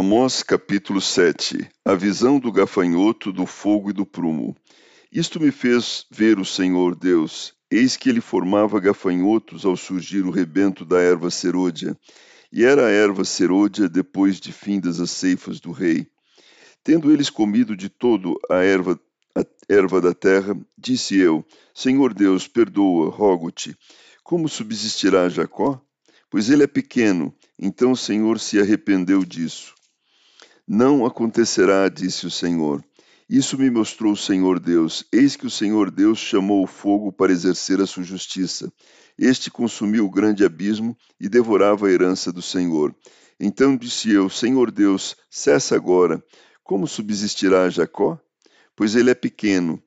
Amós capítulo 7 A visão do gafanhoto, do fogo e do prumo. Isto me fez ver o Senhor Deus. Eis que ele formava gafanhotos ao surgir o rebento da erva serôdia. E era a erva serôdia depois de findas as ceifas do rei. Tendo eles comido de todo a erva, a erva da terra, disse eu: Senhor Deus, perdoa, rogo-te. Como subsistirá Jacó? Pois ele é pequeno. Então o Senhor se arrependeu disso. Não acontecerá, disse o Senhor. Isso me mostrou o Senhor Deus. Eis que o Senhor Deus chamou o fogo para exercer a sua justiça. Este consumiu o grande abismo e devorava a herança do Senhor. Então disse eu: Senhor Deus, cessa agora. Como subsistirá Jacó? Pois ele é pequeno.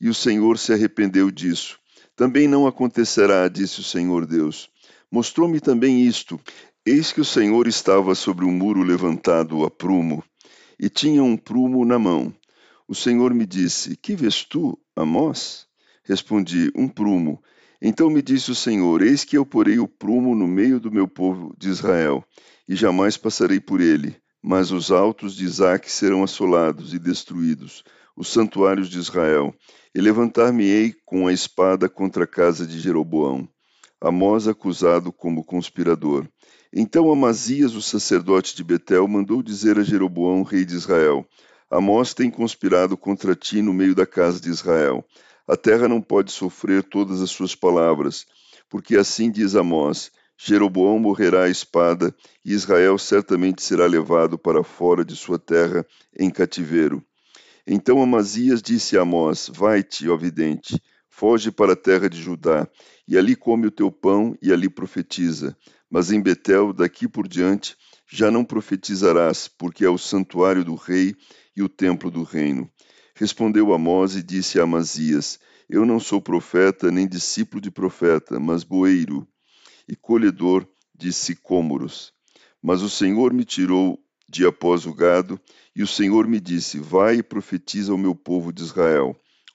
E o Senhor se arrependeu disso. Também não acontecerá, disse o Senhor Deus. Mostrou-me também isto: Eis que o Senhor estava sobre um muro levantado a prumo, e tinha um prumo na mão. O Senhor me disse: Que vês tu, Amós? Respondi: Um prumo. Então me disse o Senhor: Eis que eu porei o prumo no meio do meu povo de Israel, e jamais passarei por ele. Mas os altos de Isaque serão assolados e destruídos, os santuários de Israel, e levantar-me-ei com a espada contra a casa de Jeroboão. Amós acusado como conspirador. Então Amazias, o sacerdote de Betel, mandou dizer a Jeroboão, rei de Israel: Amós tem conspirado contra ti no meio da casa de Israel. A terra não pode sofrer todas as suas palavras, porque assim diz Amós: Jeroboão morrerá à espada, e Israel certamente será levado para fora de sua terra em cativeiro. Então Amazias disse a Amós: Vai-te, ó vidente, foge para a terra de Judá, e ali come o teu pão e ali profetiza mas em Betel, daqui por diante, já não profetizarás, porque é o santuário do rei e o templo do reino. Respondeu Amós e disse a Amazias: Eu não sou profeta, nem discípulo de profeta, mas boeiro e colhedor de sicômoros. Mas o Senhor me tirou de após o gado, e o Senhor me disse: Vai e profetiza ao meu povo de Israel.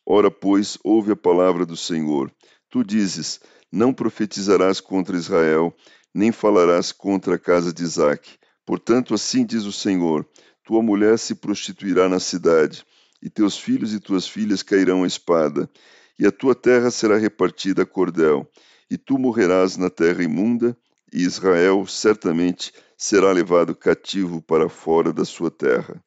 Ora, pois, ouve a palavra do Senhor. Tu dizes: Não profetizarás contra Israel, nem falarás contra a casa de Isaque. Portanto, assim diz o Senhor: tua mulher se prostituirá na cidade, e teus filhos e tuas filhas cairão à espada, e a tua terra será repartida a cordel, e tu morrerás na terra imunda, e Israel certamente será levado cativo para fora da sua terra.